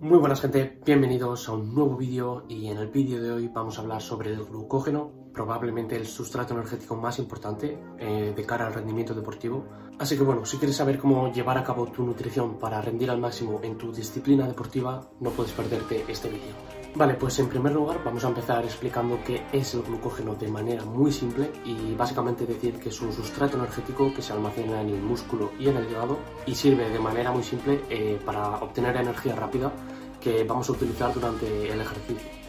Muy buenas gente, bienvenidos a un nuevo vídeo y en el vídeo de hoy vamos a hablar sobre el glucógeno, probablemente el sustrato energético más importante eh, de cara al rendimiento deportivo. Así que bueno, si quieres saber cómo llevar a cabo tu nutrición para rendir al máximo en tu disciplina deportiva, no puedes perderte este vídeo. Vale, pues en primer lugar vamos a empezar explicando qué es el glucógeno de manera muy simple y básicamente decir que es un sustrato energético que se almacena en el músculo y en el hígado y sirve de manera muy simple eh, para obtener energía rápida que vamos a utilizar durante el ejercicio.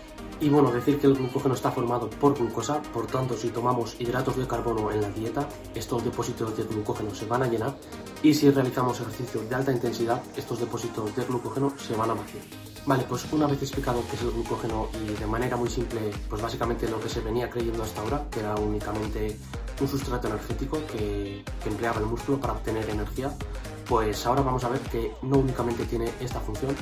Y bueno, decir que el glucógeno está formado por glucosa, por tanto si tomamos hidratos de carbono en la dieta, estos depósitos de glucógeno se van a llenar y si realizamos ejercicio de alta intensidad, estos depósitos de glucógeno se van a vaciar. Vale, pues una vez explicado qué es el glucógeno y de manera muy simple, pues básicamente lo que se venía creyendo hasta ahora, que era únicamente un sustrato energético que, que empleaba el músculo para obtener energía, pues ahora vamos a ver que no únicamente tiene esta función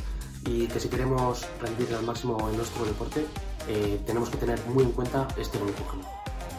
y que si queremos rendir al máximo en nuestro deporte, eh, tenemos que tener muy en cuenta este glucógeno.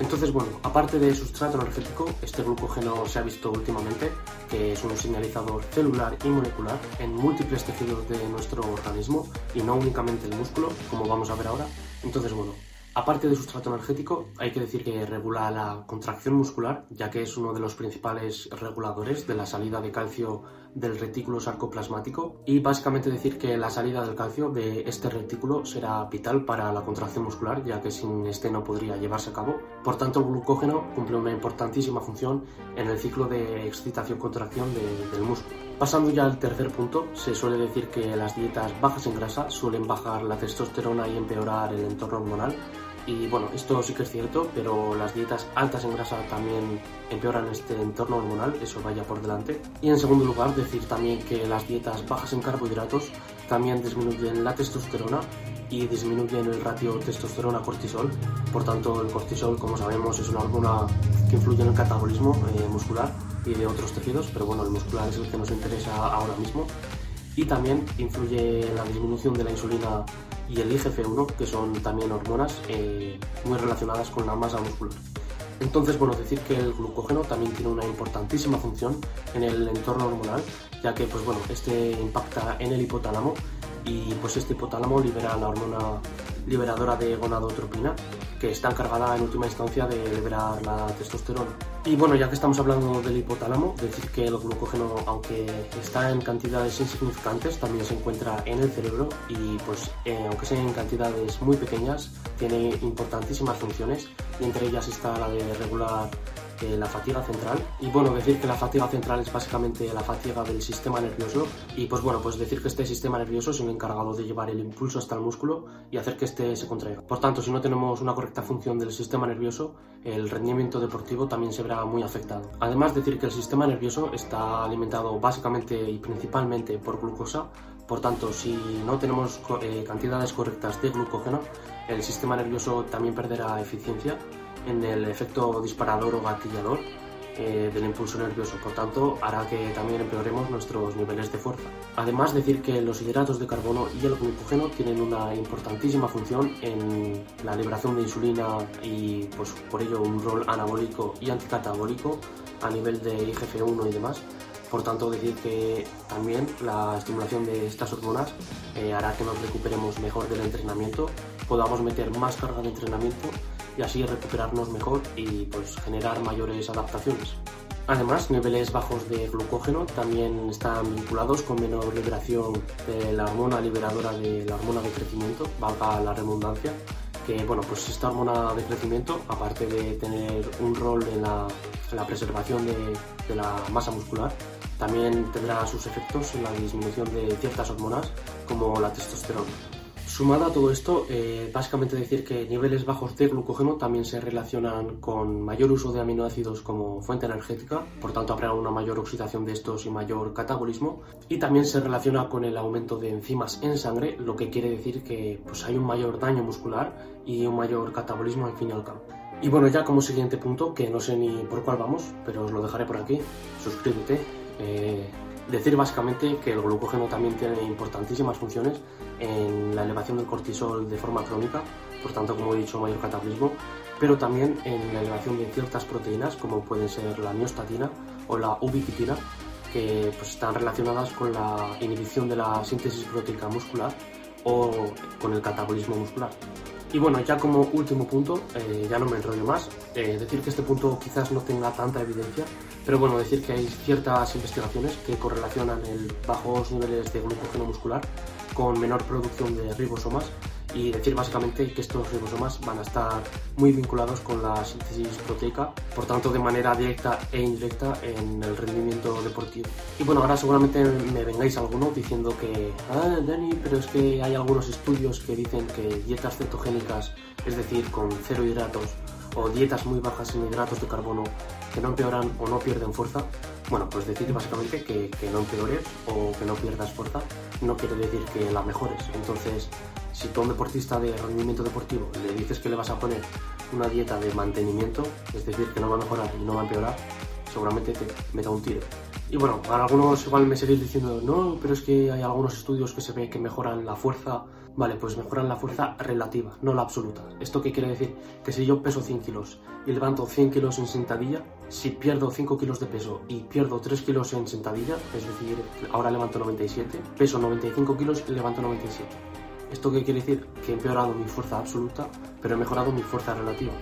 Entonces, bueno, aparte de sustrato energético, este glucógeno se ha visto últimamente que es un señalizador celular y molecular en múltiples tejidos de nuestro organismo y no únicamente el músculo, como vamos a ver ahora. Entonces, bueno, Aparte de sustrato energético, hay que decir que regula la contracción muscular, ya que es uno de los principales reguladores de la salida de calcio del retículo sarcoplasmático y básicamente decir que la salida del calcio de este retículo será vital para la contracción muscular, ya que sin este no podría llevarse a cabo. Por tanto, el glucógeno cumple una importantísima función en el ciclo de excitación-contracción del músculo. Pasando ya al tercer punto, se suele decir que las dietas bajas en grasa suelen bajar la testosterona y empeorar el entorno hormonal, y bueno, esto sí que es cierto, pero las dietas altas en grasa también empeoran este entorno hormonal, eso vaya por delante. Y en segundo lugar, decir también que las dietas bajas en carbohidratos también disminuyen la testosterona y disminuyen el ratio testosterona-cortisol. Por tanto, el cortisol, como sabemos, es una hormona que influye en el catabolismo eh, muscular y de otros tejidos, pero bueno, el muscular es el que nos interesa ahora mismo. Y también influye en la disminución de la insulina y el IGF-1, que son también hormonas eh, muy relacionadas con la masa muscular. Entonces, bueno, decir que el glucógeno también tiene una importantísima función en el entorno hormonal, ya que, pues bueno, este impacta en el hipotálamo y pues este hipotálamo libera la hormona liberadora de gonadotropina, que está encargada en última instancia de liberar la testosterona. Y bueno, ya que estamos hablando del hipotálamo, decir que el glucógeno, aunque está en cantidades insignificantes, también se encuentra en el cerebro y pues eh, aunque sea en cantidades muy pequeñas, tiene importantísimas funciones y entre ellas está la de regular la fatiga central. Y bueno, decir que la fatiga central es básicamente la fatiga del sistema nervioso. Y pues bueno, pues decir que este sistema nervioso es el encargado de llevar el impulso hasta el músculo y hacer que este se contraiga. Por tanto, si no tenemos una correcta función del sistema nervioso, el rendimiento deportivo también se verá muy afectado. Además, decir que el sistema nervioso está alimentado básicamente y principalmente por glucosa. Por tanto, si no tenemos eh, cantidades correctas de glucógeno, el sistema nervioso también perderá eficiencia en el efecto disparador o gatillador eh, del impulso nervioso, por tanto hará que también empeoremos nuestros niveles de fuerza. Además decir que los hidratos de carbono y el glucógeno tienen una importantísima función en la liberación de insulina y pues por ello un rol anabólico y anticatabólico a nivel de IGF-1 y demás. Por tanto, decir que también la estimulación de estas hormonas eh, hará que nos recuperemos mejor del entrenamiento, podamos meter más carga de entrenamiento y así recuperarnos mejor y pues generar mayores adaptaciones. Además, niveles bajos de glucógeno también están vinculados con menor liberación de la hormona liberadora de la hormona de crecimiento, valga la redundancia, que bueno, pues esta hormona de crecimiento, aparte de tener un rol en la, preservación de, de la masa muscular, también tendrá sus efectos en la disminución de ciertas hormonas como la testosterona. Sumado a todo esto, eh, básicamente decir que niveles bajos de glucógeno también se relacionan con mayor uso de aminoácidos como fuente energética, por tanto habrá una mayor oxidación de estos y mayor catabolismo, y también se relaciona con el aumento de enzimas en sangre, lo que quiere decir que pues, hay un mayor daño muscular y un mayor catabolismo al fin y al cabo. Y bueno, ya como siguiente punto, que no sé ni por cuál vamos, pero os lo dejaré por aquí, suscríbete. Eh, Decir básicamente que el glucógeno también tiene importantísimas funciones en la elevación del cortisol de forma crónica, por tanto, como he dicho, mayor catabolismo, pero también en la elevación de ciertas proteínas, como pueden ser la miostatina o la ubiquitina, que pues, están relacionadas con la inhibición de la síntesis proteica muscular o con el catabolismo muscular. Y bueno, ya como último punto, eh, ya no me enrollo más, eh, decir que este punto quizás no tenga tanta evidencia, pero bueno, decir que hay ciertas investigaciones que correlacionan el bajos niveles de glucógeno muscular con menor producción de ribosomas y decir básicamente que estos ribosomas van a estar muy vinculados con la síntesis proteica, por tanto de manera directa e indirecta en el rendimiento deportivo. Y bueno, ahora seguramente me vengáis alguno diciendo que, ah, Dani, pero es que hay algunos estudios que dicen que dietas cetogénicas, es decir, con cero hidratos, o dietas muy bajas en hidratos de carbono que no empeoran o no pierden fuerza, bueno, pues decir básicamente que, que no empeores o que no pierdas fuerza no quiere decir que la mejores. Entonces, si tú a un deportista de rendimiento deportivo le dices que le vas a poner una dieta de mantenimiento, es decir, que no va a mejorar y no va a empeorar, seguramente te meta un tiro. Y bueno, para algunos igual me seguís diciendo, no, pero es que hay algunos estudios que se ve que mejoran la fuerza. Vale, pues mejoran la fuerza relativa, no la absoluta. ¿Esto qué quiere decir? Que si yo peso 100 kilos y levanto 100 kilos en sentadilla, si pierdo 5 kilos de peso y pierdo 3 kilos en sentadilla, es decir, ahora levanto 97, peso 95 kilos y levanto 97 ¿Esto qué quiere decir? Que he empeorado mi fuerza absoluta, pero he mejorado mi fuerza relativa.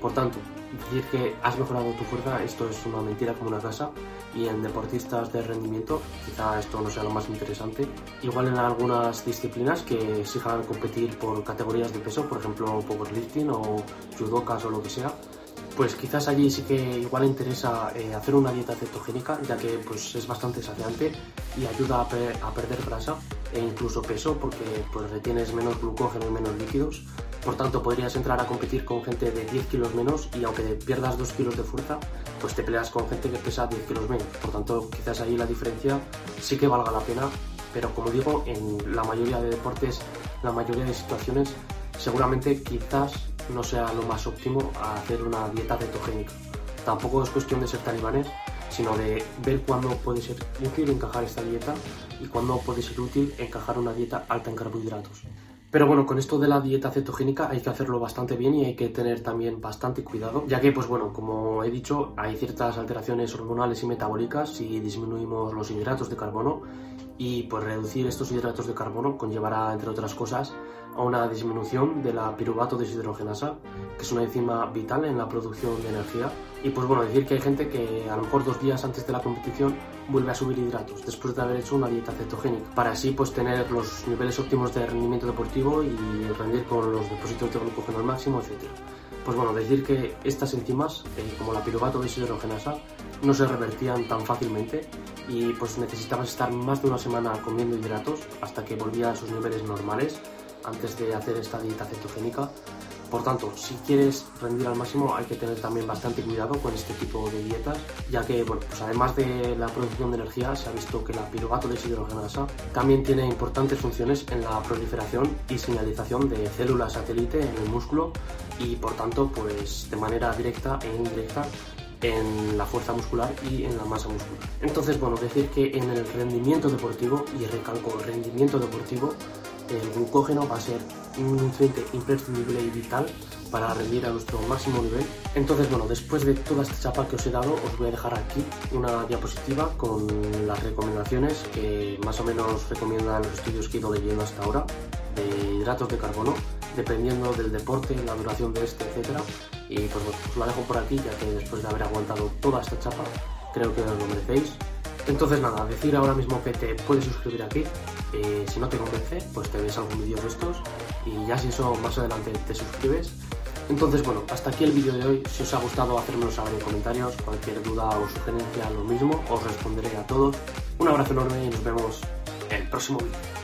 Por tanto, decir que has mejorado tu fuerza, esto es una mentira como una casa. Y en deportistas de rendimiento, quizá esto no sea lo más interesante. Igual en algunas disciplinas que exijan competir por categorías de peso, por ejemplo powerlifting o judocas o lo que sea, pues quizás allí sí que igual interesa eh, hacer una dieta cetogénica, ya que pues, es bastante saciante y ayuda a, perder grasa e incluso peso, porque pues, retienes menos glucógeno y menos líquidos. Por tanto, podrías entrar a competir con gente de 10 kilos menos y aunque pierdas 2 kilos de fuerza, pues te peleas con gente que pesa 10 kilos menos. Por tanto, quizás ahí la diferencia sí que valga la pena, pero como digo, en la mayoría de deportes, la mayoría de situaciones, seguramente quizás no sea lo más óptimo hacer una dieta cetogénica. Tampoco es cuestión de ser talibanes, sino de ver cuándo puede ser útil encajar esta dieta y cuándo puede ser útil encajar una dieta alta en carbohidratos. Pero bueno, con esto de la dieta cetogénica hay que hacerlo bastante bien y hay que tener también bastante cuidado, ya que, pues bueno, como he dicho, hay ciertas alteraciones hormonales y metabólicas si disminuimos los hidratos de carbono y pues reducir estos hidratos de carbono conllevará, entre otras cosas, a una disminución de la piruvato deshidrogenasa, que es una enzima vital en la producción de energía. Y pues bueno, decir que hay gente que a lo mejor dos días antes de la competición vuelve a subir hidratos después de haber hecho una dieta cetogénica, para así pues tener los niveles óptimos de rendimiento deportivo y rendir con los depósitos de glucógeno al máximo, etc. Pues bueno, decir que estas enzimas, eh, como la piruvato deshidrogenasa, no se revertían tan fácilmente y pues necesitabas estar más de una semana comiendo hidratos hasta que volvía a sus niveles normales antes de hacer esta dieta cetogénica. Por tanto, si quieres rendir al máximo hay que tener también bastante cuidado con este tipo de dietas, ya que, bueno, pues además de la producción de energía, se ha visto que la piruvato deshidrogenasa también tiene importantes funciones en la proliferación y señalización de células satélite en el músculo y, por tanto, pues de manera directa e indirecta en la fuerza muscular y en la masa muscular. Entonces, bueno, decir que en el rendimiento deportivo, y recalco rendimiento deportivo, el glucógeno va a ser un nutriente imprescindible y vital para rendir a nuestro máximo nivel. Entonces, bueno, después de toda esta chapa que os he dado, os voy a dejar aquí una diapositiva con las recomendaciones que más o menos recomiendan los estudios que he ido leyendo hasta ahora de hidratos de carbono, dependiendo del deporte, la duración de este, etc. Y pues bueno, os la dejo por aquí, ya que después de haber aguantado toda esta chapa, creo que os lo merecéis. Entonces nada, decir ahora mismo que te puedes suscribir aquí. Eh, si no te convence, pues te ves algún vídeo de estos y ya si eso más adelante te suscribes. Entonces bueno, hasta aquí el vídeo de hoy. Si os ha gustado, hacérmelo saber en comentarios. Cualquier duda o sugerencia, lo mismo, os responderé a todos. Un abrazo enorme y nos vemos en el próximo vídeo.